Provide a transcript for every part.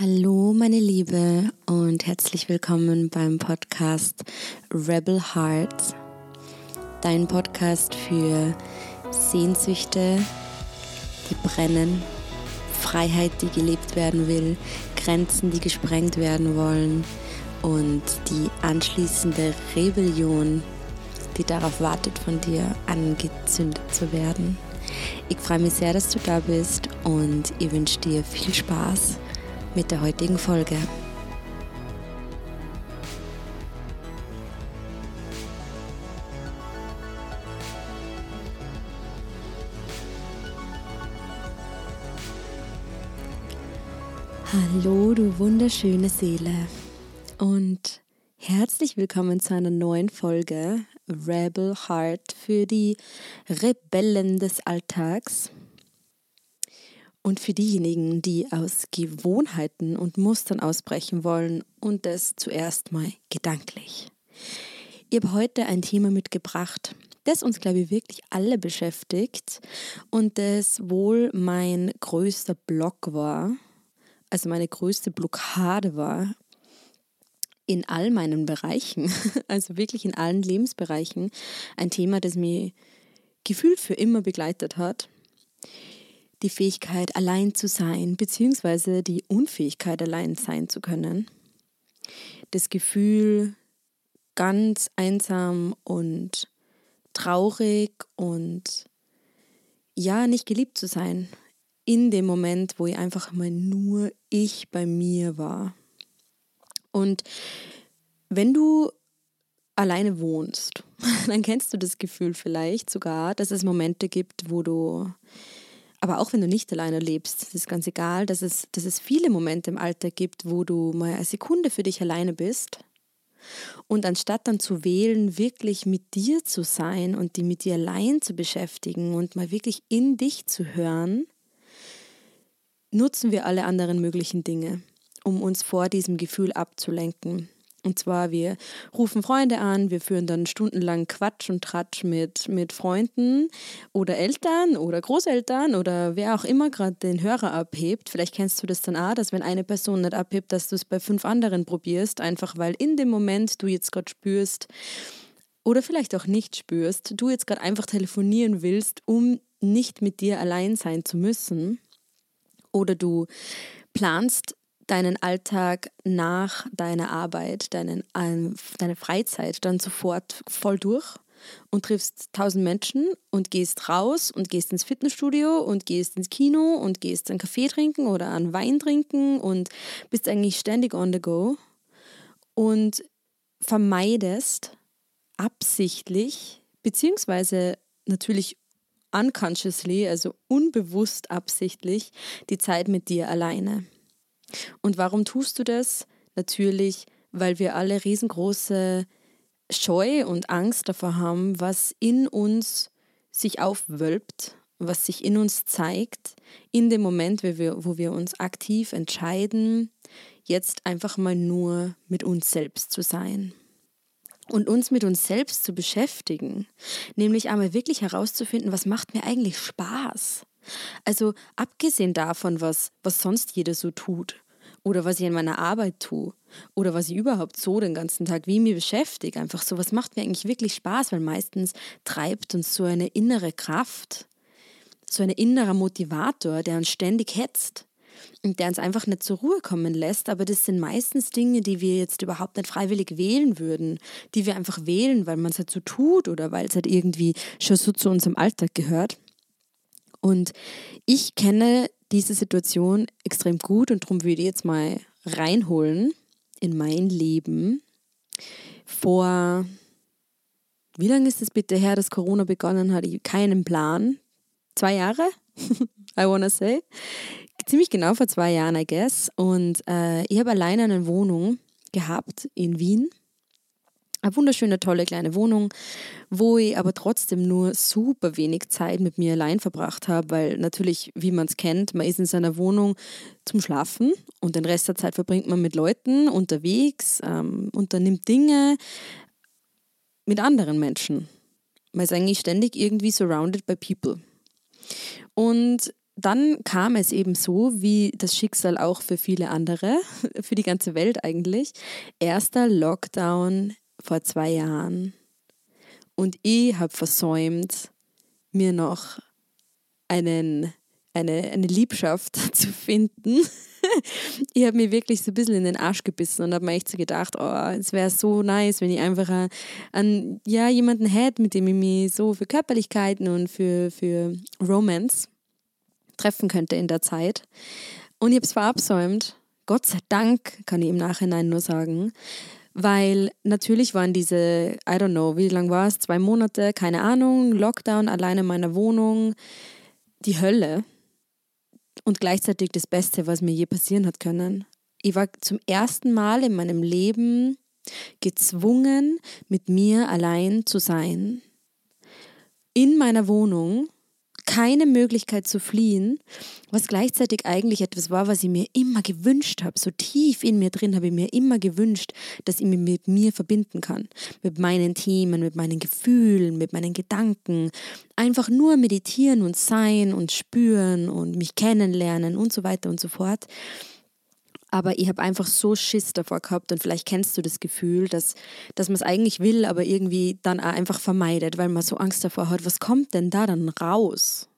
Hallo meine Liebe und herzlich willkommen beim Podcast Rebel Hearts, dein Podcast für Sehnsüchte, die brennen, Freiheit, die gelebt werden will, Grenzen, die gesprengt werden wollen und die anschließende Rebellion, die darauf wartet, von dir angezündet zu werden. Ich freue mich sehr, dass du da bist und ich wünsche dir viel Spaß mit der heutigen Folge. Hallo, du wunderschöne Seele und herzlich willkommen zu einer neuen Folge Rebel Heart für die Rebellen des Alltags. Und für diejenigen, die aus Gewohnheiten und Mustern ausbrechen wollen und das zuerst mal gedanklich. Ich habe heute ein Thema mitgebracht, das uns, glaube ich, wirklich alle beschäftigt und das wohl mein größter Block war, also meine größte Blockade war in all meinen Bereichen, also wirklich in allen Lebensbereichen, ein Thema, das mich gefühlt für immer begleitet hat die Fähigkeit, allein zu sein, beziehungsweise die Unfähigkeit, allein sein zu können. Das Gefühl, ganz einsam und traurig und ja, nicht geliebt zu sein. In dem Moment, wo ich einfach mal nur ich bei mir war. Und wenn du alleine wohnst, dann kennst du das Gefühl vielleicht sogar, dass es Momente gibt, wo du aber auch wenn du nicht alleine lebst, das ist ganz egal, dass es, dass es viele Momente im Alltag gibt, wo du mal eine Sekunde für dich alleine bist. Und anstatt dann zu wählen, wirklich mit dir zu sein und die mit dir allein zu beschäftigen und mal wirklich in dich zu hören, nutzen wir alle anderen möglichen Dinge, um uns vor diesem Gefühl abzulenken. Und zwar, wir rufen Freunde an, wir führen dann stundenlang Quatsch und Tratsch mit, mit Freunden oder Eltern oder Großeltern oder wer auch immer gerade den Hörer abhebt. Vielleicht kennst du das dann auch, dass wenn eine Person nicht abhebt, dass du es bei fünf anderen probierst, einfach weil in dem Moment du jetzt gerade spürst oder vielleicht auch nicht spürst, du jetzt gerade einfach telefonieren willst, um nicht mit dir allein sein zu müssen. Oder du planst deinen Alltag nach deiner Arbeit, deinen, ähm, deine Freizeit dann sofort voll durch und triffst tausend Menschen und gehst raus und gehst ins Fitnessstudio und gehst ins Kino und gehst einen Kaffee trinken oder einen Wein trinken und bist eigentlich ständig on the go und vermeidest absichtlich beziehungsweise natürlich unconsciously, also unbewusst absichtlich, die Zeit mit dir alleine. Und warum tust du das? Natürlich, weil wir alle riesengroße Scheu und Angst davor haben, was in uns sich aufwölbt, was sich in uns zeigt, in dem Moment, wo wir, wo wir uns aktiv entscheiden, jetzt einfach mal nur mit uns selbst zu sein und uns mit uns selbst zu beschäftigen, nämlich einmal wirklich herauszufinden, was macht mir eigentlich Spaß. Also abgesehen davon, was, was sonst jeder so tut, oder was ich in meiner Arbeit tue oder was ich überhaupt so den ganzen Tag, wie ich mich beschäftige. Einfach so, was macht mir eigentlich wirklich Spaß, weil meistens treibt uns so eine innere Kraft, so ein innerer Motivator, der uns ständig hetzt und der uns einfach nicht zur Ruhe kommen lässt. Aber das sind meistens Dinge, die wir jetzt überhaupt nicht freiwillig wählen würden, die wir einfach wählen, weil man es halt so tut oder weil es halt irgendwie schon so zu unserem Alltag gehört. Und ich kenne diese Situation extrem gut und darum würde ich jetzt mal reinholen in mein Leben. Vor, wie lange ist es bitte her, dass Corona begonnen hat? Ich keinen Plan. Zwei Jahre? I wanna say. Ziemlich genau vor zwei Jahren, I guess. Und äh, ich habe alleine eine Wohnung gehabt in Wien eine wunderschöne, tolle kleine Wohnung, wo ich aber trotzdem nur super wenig Zeit mit mir allein verbracht habe, weil natürlich, wie man es kennt, man ist in seiner Wohnung zum Schlafen und den Rest der Zeit verbringt man mit Leuten unterwegs, ähm, unternimmt Dinge mit anderen Menschen. Man ist eigentlich ständig irgendwie surrounded by people. Und dann kam es eben so, wie das Schicksal auch für viele andere, für die ganze Welt eigentlich. Erster Lockdown vor zwei Jahren. Und ich habe versäumt, mir noch einen, eine, eine Liebschaft zu finden. ich habe mir wirklich so ein bisschen in den Arsch gebissen und habe mir echt so gedacht, oh, es wäre so nice, wenn ich einfach an, ja, jemanden hätte, mit dem ich mich so für Körperlichkeiten und für, für Romance treffen könnte in der Zeit. Und ich habe es verabsäumt. Gott sei Dank, kann ich im Nachhinein nur sagen. Weil natürlich waren diese, I don't know, wie lange war es? Zwei Monate, keine Ahnung, Lockdown, alleine in meiner Wohnung, die Hölle. Und gleichzeitig das Beste, was mir je passieren hat können. Ich war zum ersten Mal in meinem Leben gezwungen, mit mir allein zu sein. In meiner Wohnung keine Möglichkeit zu fliehen, was gleichzeitig eigentlich etwas war, was ich mir immer gewünscht habe. So tief in mir drin habe ich mir immer gewünscht, dass ich mich mit mir verbinden kann. Mit meinen Themen, mit meinen Gefühlen, mit meinen Gedanken. Einfach nur meditieren und sein und spüren und mich kennenlernen und so weiter und so fort. Aber ich habe einfach so Schiss davor gehabt und vielleicht kennst du das Gefühl, dass, dass man es eigentlich will, aber irgendwie dann auch einfach vermeidet, weil man so Angst davor hat, was kommt denn da dann raus?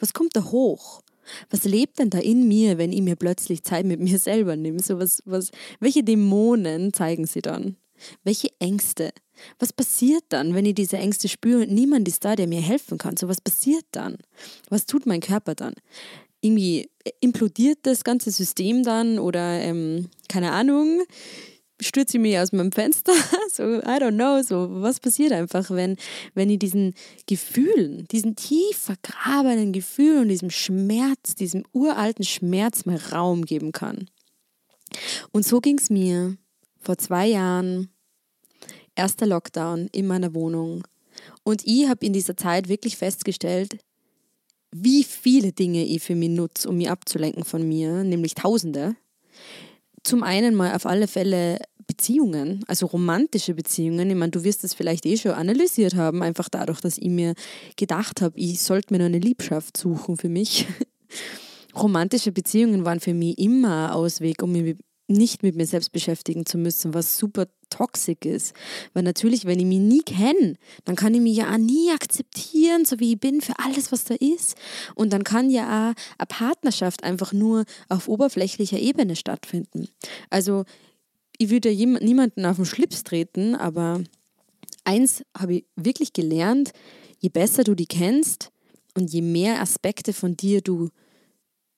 Was kommt da hoch? Was lebt denn da in mir, wenn ich mir plötzlich Zeit mit mir selber nehme? So was, was, welche Dämonen zeigen sie dann? Welche Ängste? Was passiert dann, wenn ich diese Ängste spüre und niemand ist da, der mir helfen kann? So was passiert dann? Was tut mein Körper dann? Irgendwie implodiert das ganze System dann oder ähm, keine Ahnung, stürze ich mich aus meinem Fenster, so I don't know, so was passiert einfach, wenn, wenn ich diesen Gefühlen, diesen tief vergrabenen Gefühlen und diesem Schmerz, diesem uralten Schmerz mal Raum geben kann. Und so ging es mir vor zwei Jahren, erster Lockdown in meiner Wohnung. Und ich habe in dieser Zeit wirklich festgestellt, wie viele Dinge ich für mich nutze, um mich abzulenken von mir, nämlich Tausende. Zum einen mal auf alle Fälle Beziehungen, also romantische Beziehungen. Ich meine, du wirst das vielleicht eh schon analysiert haben, einfach dadurch, dass ich mir gedacht habe, ich sollte mir noch eine Liebschaft suchen für mich. romantische Beziehungen waren für mich immer ein Ausweg, um mich nicht mit mir selbst beschäftigen zu müssen, was super toxisch ist. Weil natürlich, wenn ich mich nie kenne, dann kann ich mich ja auch nie akzeptieren, so wie ich bin, für alles, was da ist. Und dann kann ja auch eine Partnerschaft einfach nur auf oberflächlicher Ebene stattfinden. Also ich würde ja niemanden auf den Schlips treten, aber eins habe ich wirklich gelernt, je besser du die kennst und je mehr Aspekte von dir du,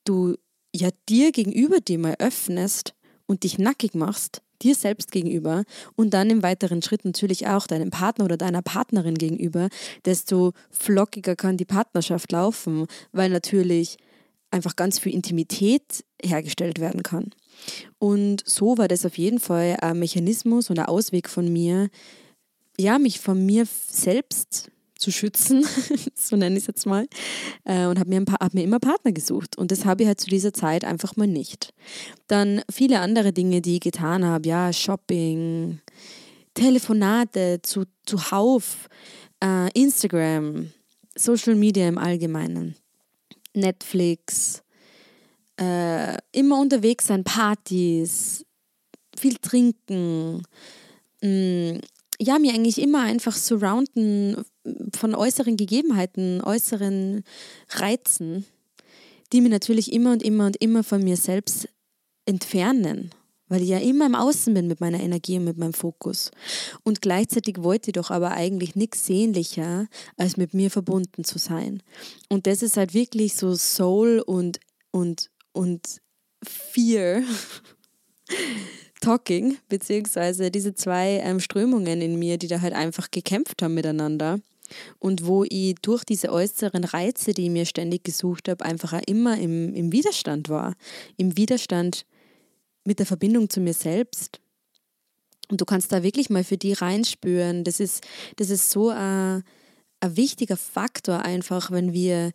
du ja dir gegenüber dir mal öffnest, und dich nackig machst, dir selbst gegenüber und dann im weiteren Schritt natürlich auch deinem Partner oder deiner Partnerin gegenüber, desto flockiger kann die Partnerschaft laufen, weil natürlich einfach ganz viel Intimität hergestellt werden kann. Und so war das auf jeden Fall ein Mechanismus und ein Ausweg von mir, ja, mich von mir selbst zu schützen, so nenne ich es jetzt mal, äh, und habe mir, hab mir immer Partner gesucht. Und das habe ich halt zu dieser Zeit einfach mal nicht. Dann viele andere Dinge, die ich getan habe, ja, Shopping, Telefonate zu, zuhauf, äh, Instagram, Social Media im Allgemeinen, Netflix, äh, immer unterwegs sein, Partys, viel trinken, mh, mm, ja, mir eigentlich immer einfach surrounden von äußeren Gegebenheiten, äußeren Reizen, die mir natürlich immer und immer und immer von mir selbst entfernen, weil ich ja immer im Außen bin mit meiner Energie und mit meinem Fokus. Und gleichzeitig wollte ich doch aber eigentlich nichts sehnlicher, als mit mir verbunden zu sein. Und das ist halt wirklich so Soul und, und, und Fear Talking, beziehungsweise diese zwei ähm, Strömungen in mir, die da halt einfach gekämpft haben miteinander. Und wo ich durch diese äußeren Reize, die ich mir ständig gesucht habe, einfach auch immer im, im Widerstand war. Im Widerstand mit der Verbindung zu mir selbst. Und du kannst da wirklich mal für die reinspüren. Das ist, das ist so ein, ein wichtiger Faktor einfach, wenn wir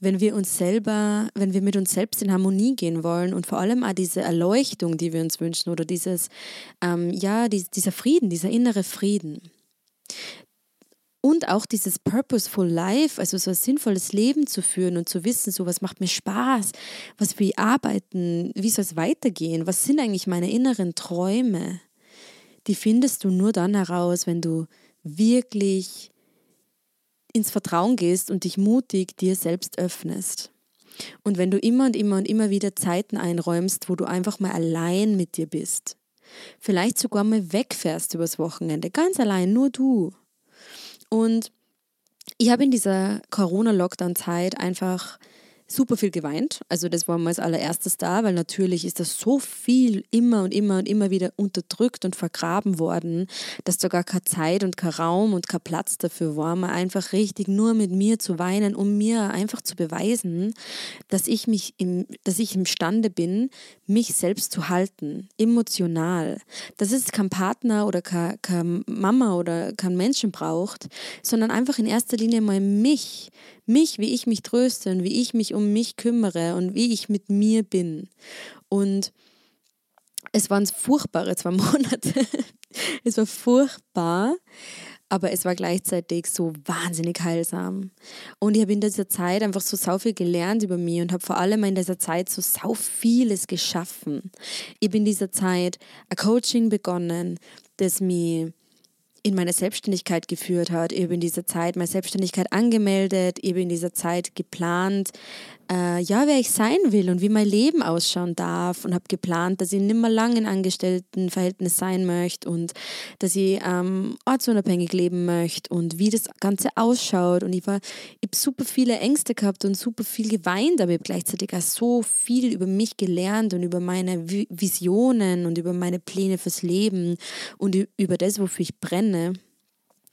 wenn wir uns selber, wenn wir mit uns selbst in Harmonie gehen wollen und vor allem auch diese Erleuchtung, die wir uns wünschen oder dieses, ähm, ja, die, dieser Frieden, dieser innere Frieden. und auch dieses Purposeful Life, also so ein sinnvolles Leben zu führen und zu wissen, so was macht mir Spaß, was will ich arbeiten, wie soll es weitergehen, was sind eigentlich meine inneren Träume, die findest du nur dann heraus, wenn du wirklich ins Vertrauen gehst und dich mutig dir selbst öffnest. Und wenn du immer und immer und immer wieder Zeiten einräumst, wo du einfach mal allein mit dir bist, vielleicht sogar mal wegfährst übers Wochenende, ganz allein, nur du. Und ich habe in dieser Corona-Lockdown-Zeit einfach super viel geweint. Also das war mal als allererstes da, weil natürlich ist das so viel immer und immer und immer wieder unterdrückt und vergraben worden, dass da gar keine Zeit und kein Raum und kein Platz dafür war, mal einfach richtig nur mit mir zu weinen, um mir einfach zu beweisen, dass ich mich im, dass ich imstande bin, mich selbst zu halten, emotional. Dass es kein Partner oder keine, keine Mama oder kein Menschen braucht, sondern einfach in erster Linie mal mich, mich, wie ich mich tröste und wie ich mich um mich kümmere und wie ich mit mir bin. Und es waren furchtbare zwei Monate. es war furchtbar, aber es war gleichzeitig so wahnsinnig heilsam. Und ich habe in dieser Zeit einfach so sau viel gelernt über mich und habe vor allem in dieser Zeit so sau vieles geschaffen. Ich habe in dieser Zeit ein Coaching begonnen, das mich in meine Selbstständigkeit geführt hat. Ich habe in dieser Zeit meine Selbstständigkeit angemeldet, ich habe in dieser Zeit geplant, äh, ja, wer ich sein will und wie mein Leben ausschauen darf und habe geplant, dass ich nicht mehr lange in Angestelltenverhältnis sein möchte und dass ich ähm, ortsunabhängig leben möchte und wie das Ganze ausschaut. Und ich, war, ich habe super viele Ängste gehabt und super viel geweint, aber ich habe gleichzeitig auch so viel über mich gelernt und über meine Visionen und über meine Pläne fürs Leben und über das, wofür ich brenne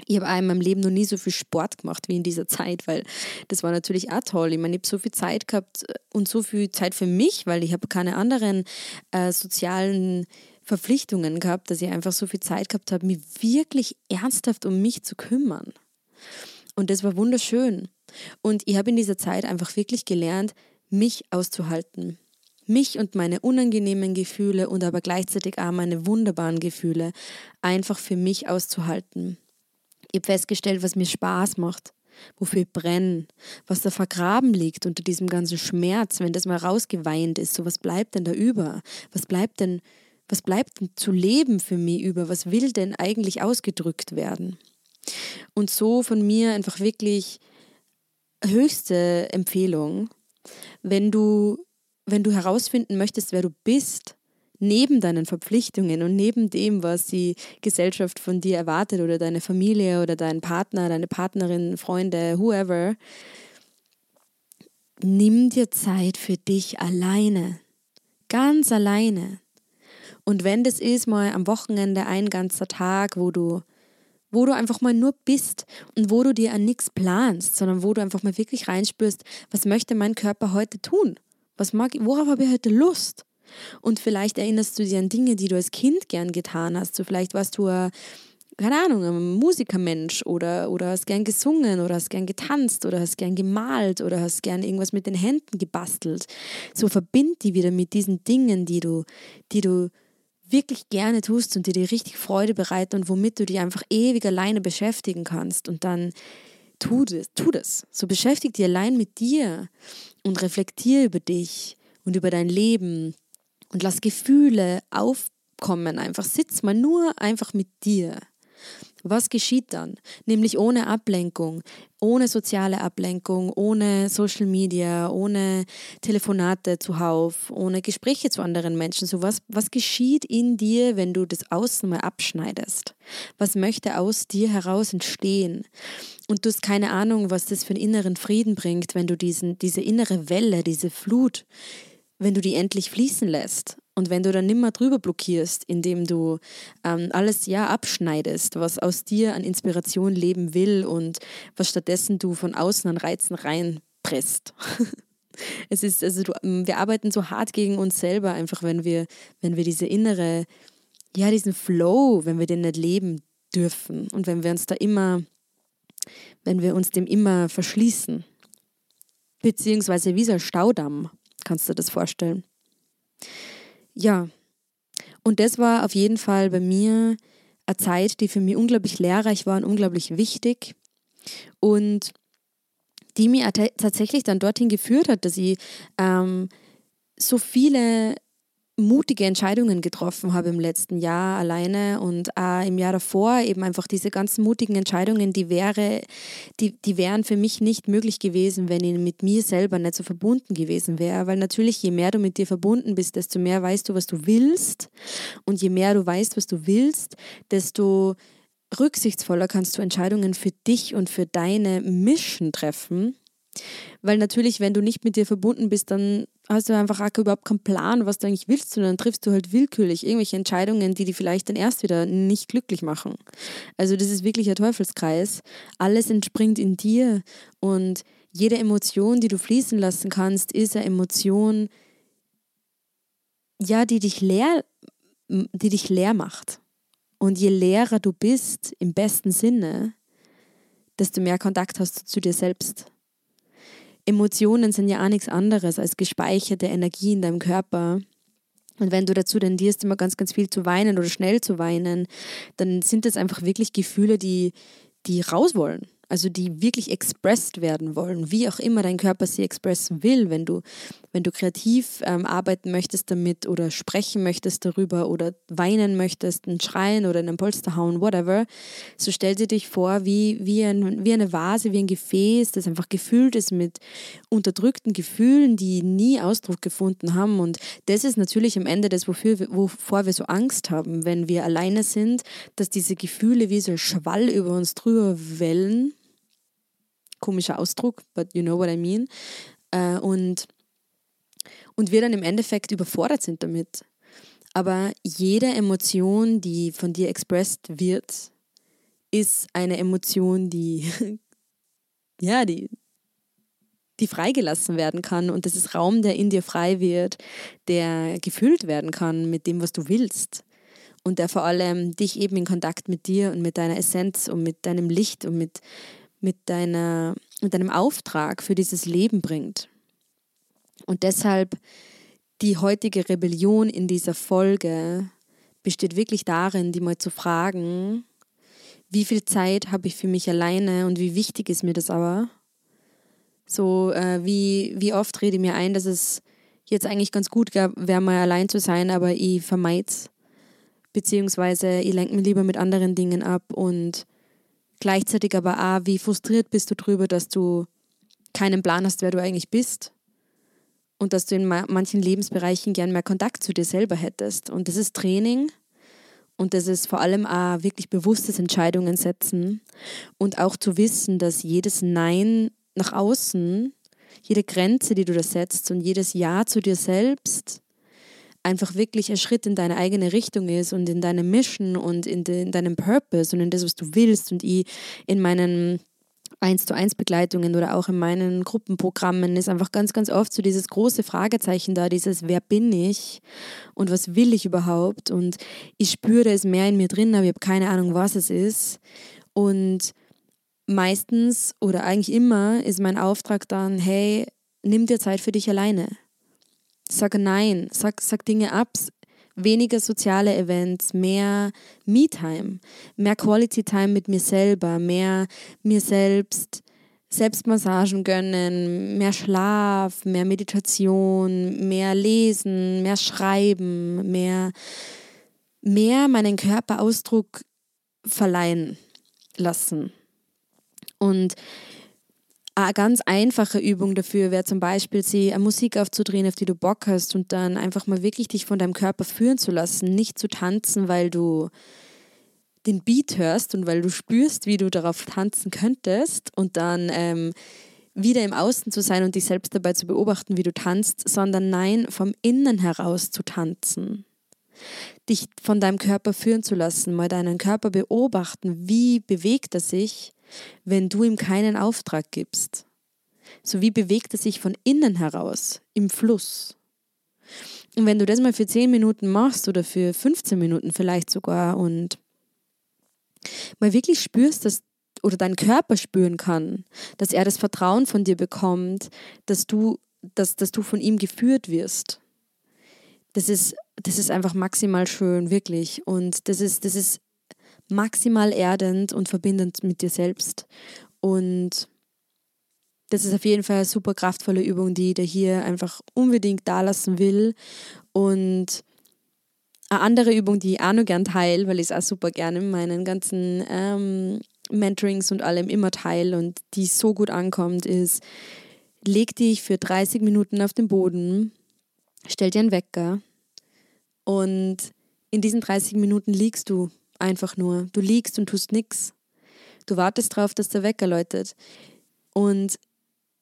ich habe auch in meinem Leben noch nie so viel Sport gemacht wie in dieser Zeit, weil das war natürlich auch toll. Ich meine, ich habe so viel Zeit gehabt und so viel Zeit für mich, weil ich habe keine anderen äh, sozialen Verpflichtungen gehabt, dass ich einfach so viel Zeit gehabt habe, mich wirklich ernsthaft um mich zu kümmern. Und das war wunderschön. Und ich habe in dieser Zeit einfach wirklich gelernt, mich auszuhalten. Mich und meine unangenehmen Gefühle und aber gleichzeitig auch meine wunderbaren Gefühle einfach für mich auszuhalten. Ich habe festgestellt, was mir Spaß macht, wofür ich brenne, was da vergraben liegt unter diesem ganzen Schmerz, wenn das mal rausgeweint ist. So, was bleibt denn da über? Was bleibt denn, was bleibt denn zu leben für mich über? Was will denn eigentlich ausgedrückt werden? Und so von mir einfach wirklich höchste Empfehlung, wenn du, wenn du herausfinden möchtest, wer du bist, neben deinen Verpflichtungen und neben dem, was die Gesellschaft von dir erwartet oder deine Familie oder dein Partner, deine Partnerin, Freunde, whoever, nimm dir Zeit für dich alleine. Ganz alleine. Und wenn das ist mal am Wochenende ein ganzer Tag, wo du wo du einfach mal nur bist und wo du dir an nichts planst, sondern wo du einfach mal wirklich reinspürst, was möchte mein Körper heute tun? Was mag, worauf habe ich heute Lust? Und vielleicht erinnerst du dir an Dinge, die du als Kind gern getan hast. So vielleicht warst du ein, keine Ahnung, ein Musikermensch oder, oder hast gern gesungen oder hast gern getanzt oder hast gern gemalt oder hast gern irgendwas mit den Händen gebastelt. So verbind die wieder mit diesen Dingen, die du, die du wirklich gerne tust und die dir richtig Freude bereiten und womit du dich einfach ewig alleine beschäftigen kannst. Und dann tu das, tu das. So beschäftige dich allein mit dir und reflektiere über dich und über dein Leben und lass Gefühle aufkommen. Einfach sitz mal nur einfach mit dir. Was geschieht dann? Nämlich ohne Ablenkung, ohne soziale Ablenkung, ohne Social Media, ohne Telefonate zuhauf, ohne Gespräche zu anderen Menschen. So was, was geschieht in dir, wenn du das Außen mal abschneidest? Was möchte aus dir heraus entstehen? Und du hast keine Ahnung, was das für einen inneren Frieden bringt, wenn du diesen, diese innere Welle, diese Flut, wenn du die endlich fließen lässt und wenn du dann nimmer drüber blockierst, indem du ähm, alles ja abschneidest, was aus dir an Inspiration leben will und was stattdessen du von außen an Reizen reinpresst. es ist, also du, ähm, wir arbeiten so hart gegen uns selber, einfach wenn wir, wenn wir diese innere, ja, diesen Flow, wenn wir den nicht leben dürfen und wenn wir uns da immer, wenn wir uns dem immer verschließen. Beziehungsweise wie so ein Staudamm Kannst du das vorstellen? Ja, und das war auf jeden Fall bei mir eine Zeit, die für mich unglaublich lehrreich war und unglaublich wichtig. Und die mir tatsächlich dann dorthin geführt hat, dass ich ähm, so viele mutige Entscheidungen getroffen habe im letzten Jahr alleine und auch im Jahr davor eben einfach diese ganzen mutigen Entscheidungen, die wäre, die, die wären für mich nicht möglich gewesen, wenn ich mit mir selber nicht so verbunden gewesen wäre. Weil natürlich, je mehr du mit dir verbunden bist, desto mehr weißt du, was du willst. Und je mehr du weißt, was du willst, desto rücksichtsvoller kannst du Entscheidungen für dich und für deine Mission treffen. Weil natürlich, wenn du nicht mit dir verbunden bist, dann hast du einfach auch überhaupt keinen Plan, was du eigentlich willst, und dann triffst du halt willkürlich irgendwelche Entscheidungen, die dich vielleicht dann erst wieder nicht glücklich machen. Also das ist wirklich ein Teufelskreis. Alles entspringt in dir und jede Emotion, die du fließen lassen kannst, ist eine Emotion, ja, die dich leer, die dich leer macht. Und je leerer du bist, im besten Sinne, desto mehr Kontakt hast du zu dir selbst. Emotionen sind ja auch nichts anderes als gespeicherte Energie in deinem Körper. Und wenn du dazu tendierst, immer ganz, ganz viel zu weinen oder schnell zu weinen, dann sind das einfach wirklich Gefühle, die, die raus wollen also die wirklich expressed werden wollen, wie auch immer dein Körper sie expressen will, wenn du, wenn du kreativ ähm, arbeiten möchtest damit oder sprechen möchtest darüber oder weinen möchtest, ein Schreien oder in einen Polster hauen, whatever, so stell dir dich vor wie, wie, ein, wie eine Vase, wie ein Gefäß, das einfach gefüllt ist mit unterdrückten Gefühlen, die nie Ausdruck gefunden haben. Und das ist natürlich am Ende das, wofür, wovor wir so Angst haben, wenn wir alleine sind, dass diese Gefühle wie so ein Schwall über uns drüber wellen komischer Ausdruck, but you know what I mean. Äh, und, und wir dann im Endeffekt überfordert sind damit. Aber jede Emotion, die von dir expressed wird, ist eine Emotion, die, ja, die, die freigelassen werden kann. Und das ist Raum, der in dir frei wird, der gefüllt werden kann mit dem, was du willst. Und der vor allem dich eben in Kontakt mit dir und mit deiner Essenz und mit deinem Licht und mit, mit, deiner, mit deinem Auftrag für dieses Leben bringt. Und deshalb die heutige Rebellion in dieser Folge besteht wirklich darin, die mal zu fragen, wie viel Zeit habe ich für mich alleine und wie wichtig ist mir das aber? So, äh, wie, wie oft rede ich mir ein, dass es jetzt eigentlich ganz gut wäre, mal allein zu sein, aber ich vermeide es. Beziehungsweise ich lenke mich lieber mit anderen Dingen ab und Gleichzeitig aber auch, wie frustriert bist du darüber, dass du keinen Plan hast, wer du eigentlich bist? Und dass du in manchen Lebensbereichen gern mehr Kontakt zu dir selber hättest. Und das ist Training. Und das ist vor allem auch wirklich bewusstes Entscheidungen setzen. Und auch zu wissen, dass jedes Nein nach außen, jede Grenze, die du da setzt und jedes Ja zu dir selbst einfach wirklich ein Schritt in deine eigene Richtung ist und in deine Mission und in, de, in deinem Purpose und in das, was du willst. Und ich in meinen 1 zu 1 Begleitungen oder auch in meinen Gruppenprogrammen ist einfach ganz, ganz oft so dieses große Fragezeichen da, dieses Wer bin ich und was will ich überhaupt? Und ich spüre es mehr in mir drin, aber ich habe keine Ahnung, was es ist. Und meistens oder eigentlich immer ist mein Auftrag dann, hey, nimm dir Zeit für dich alleine. Sag Nein, sag, sag Dinge ab, weniger soziale Events, mehr Me-Time, mehr Quality-Time mit mir selber, mehr mir selbst Selbstmassagen gönnen, mehr Schlaf, mehr Meditation, mehr Lesen, mehr Schreiben, mehr, mehr meinen Körper Ausdruck verleihen lassen. Und eine ganz einfache Übung dafür wäre zum Beispiel, sie eine Musik aufzudrehen, auf die du Bock hast und dann einfach mal wirklich dich von deinem Körper führen zu lassen, nicht zu tanzen, weil du den Beat hörst und weil du spürst, wie du darauf tanzen könntest und dann ähm, wieder im Außen zu sein und dich selbst dabei zu beobachten, wie du tanzt, sondern nein, vom Innen heraus zu tanzen. Dich von deinem Körper führen zu lassen, mal deinen Körper beobachten, wie bewegt er sich wenn du ihm keinen Auftrag gibst? So wie bewegt er sich von innen heraus im Fluss? Und wenn du das mal für 10 Minuten machst oder für 15 Minuten vielleicht sogar und mal wirklich spürst, dass oder dein Körper spüren kann, dass er das Vertrauen von dir bekommt, dass du, dass, dass du von ihm geführt wirst. Das ist, das ist einfach maximal schön, wirklich. Und das ist, das ist maximal erdend und verbindend mit dir selbst. Und das ist auf jeden Fall eine super kraftvolle Übung, die dir hier einfach unbedingt da lassen will. Und eine andere Übung, die ich auch noch gern teile, weil ich es auch super gerne in meinen ganzen ähm, Mentorings und allem immer teile und die so gut ankommt, ist, leg dich für 30 Minuten auf den Boden, stell dir einen Wecker und in diesen 30 Minuten liegst du einfach nur. Du liegst und tust nichts. Du wartest darauf, dass der Wecker läutet. Und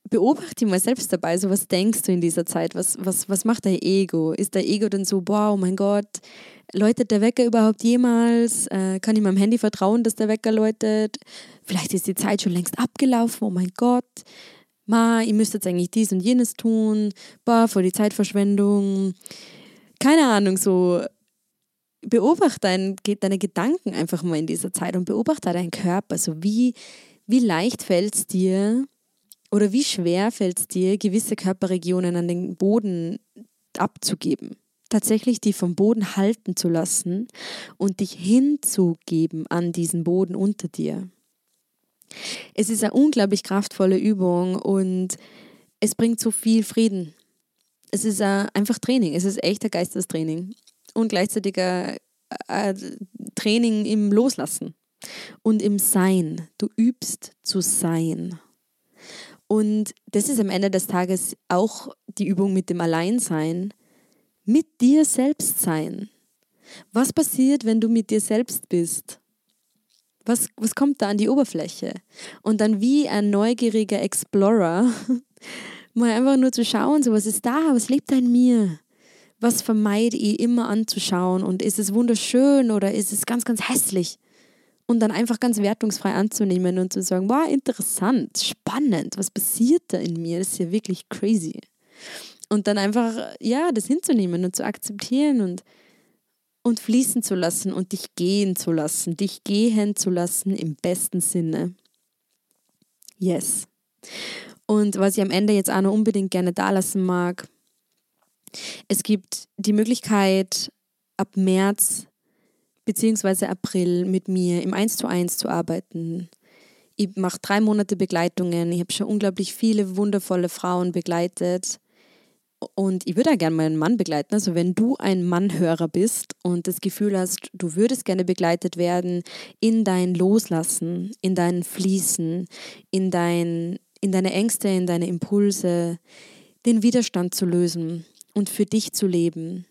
beobachte mal selbst dabei, so was denkst du in dieser Zeit? Was, was, was macht dein Ego? Ist dein Ego dann so, wow, oh mein Gott, läutet der Wecker überhaupt jemals? Äh, kann ich meinem Handy vertrauen, dass der Wecker läutet? Vielleicht ist die Zeit schon längst abgelaufen, oh mein Gott. Ma, ihr müsst jetzt eigentlich dies und jenes tun. Boah, vor die Zeitverschwendung. Keine Ahnung, so beobachte dein, deine Gedanken einfach mal in dieser Zeit und beobachte deinen Körper. So wie, wie leicht fällt es dir, oder wie schwer fällt es dir, gewisse Körperregionen an den Boden abzugeben? Tatsächlich die vom Boden halten zu lassen und dich hinzugeben an diesen Boden unter dir. Es ist eine unglaublich kraftvolle Übung und es bringt so viel Frieden. Es ist einfach Training, es ist echt ein Geistestraining und gleichzeitig ein Training im Loslassen und im Sein. Du übst zu sein. Und das ist am Ende des Tages auch die Übung mit dem Alleinsein, mit dir selbst sein. Was passiert, wenn du mit dir selbst bist? Was, was kommt da an die Oberfläche? Und dann wie ein neugieriger Explorer, mal einfach nur zu schauen, so was ist da, was lebt da in mir? Was vermeide ich immer anzuschauen? Und ist es wunderschön oder ist es ganz, ganz hässlich? und dann einfach ganz wertungsfrei anzunehmen und zu sagen, wow, interessant, spannend, was passiert da in mir? Das ist ja wirklich crazy. Und dann einfach, ja, das hinzunehmen und zu akzeptieren und, und fließen zu lassen und dich gehen zu lassen, dich gehen zu lassen im besten Sinne. Yes. Und was ich am Ende jetzt auch noch unbedingt gerne da lassen mag, es gibt die Möglichkeit, ab März beziehungsweise April mit mir im 1 zu 1 zu arbeiten. Ich mache drei Monate Begleitungen. Ich habe schon unglaublich viele wundervolle Frauen begleitet. Und ich würde auch gerne meinen Mann begleiten. Also wenn du ein Mannhörer bist und das Gefühl hast, du würdest gerne begleitet werden in dein Loslassen, in dein Fließen, in, dein, in deine Ängste, in deine Impulse, den Widerstand zu lösen und für dich zu leben.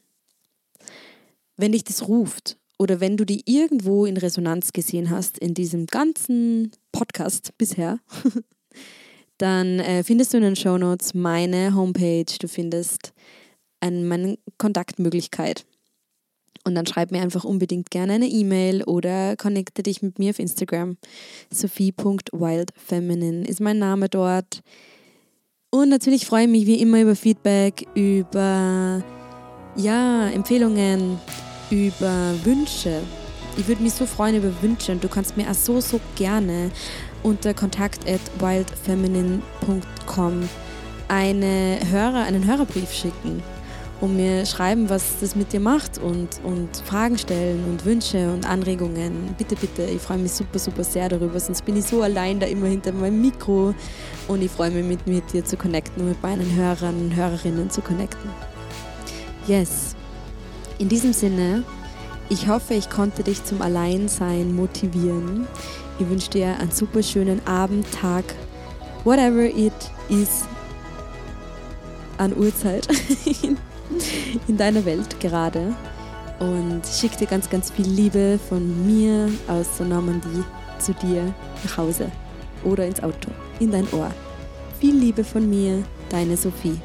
Wenn dich das ruft oder wenn du die irgendwo in Resonanz gesehen hast in diesem ganzen Podcast bisher, dann äh, findest du in den Show Notes meine Homepage, du findest ein, meine Kontaktmöglichkeit. Und dann schreib mir einfach unbedingt gerne eine E-Mail oder connecte dich mit mir auf Instagram. Sophie.wildfeminine ist mein Name dort. Und natürlich freue ich mich wie immer über Feedback, über ja, Empfehlungen, über Wünsche. Ich würde mich so freuen über Wünsche und du kannst mir auch so, so gerne unter kontakt at wildfeminine.com eine Hörer, einen Hörerbrief schicken und mir schreiben, was das mit dir macht und, und Fragen stellen und Wünsche und Anregungen. Bitte, bitte, ich freue mich super, super sehr darüber, sonst bin ich so allein da immer hinter meinem Mikro und ich freue mich mit, mit dir zu connecten und mit meinen Hörern und Hörerinnen zu connecten. Yes, in diesem Sinne, ich hoffe, ich konnte dich zum Alleinsein motivieren. Ich wünsche dir einen super schönen Abend, Tag, whatever it is an Uhrzeit in deiner Welt gerade. Und schicke dir ganz, ganz viel Liebe von mir aus der Normandie zu dir nach Hause oder ins Auto, in dein Ohr. Viel Liebe von mir, deine Sophie.